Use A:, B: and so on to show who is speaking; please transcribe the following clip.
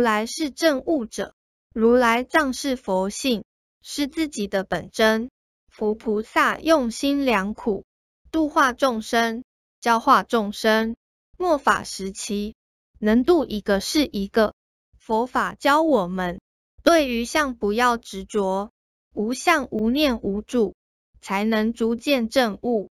A: 如来是正悟者，如来藏是佛性，是自己的本真。佛菩萨用心良苦，度化众生，教化众生。末法时期，能度一个是一个。佛法教我们，对于相不要执着，无相无念无主，才能逐渐证悟。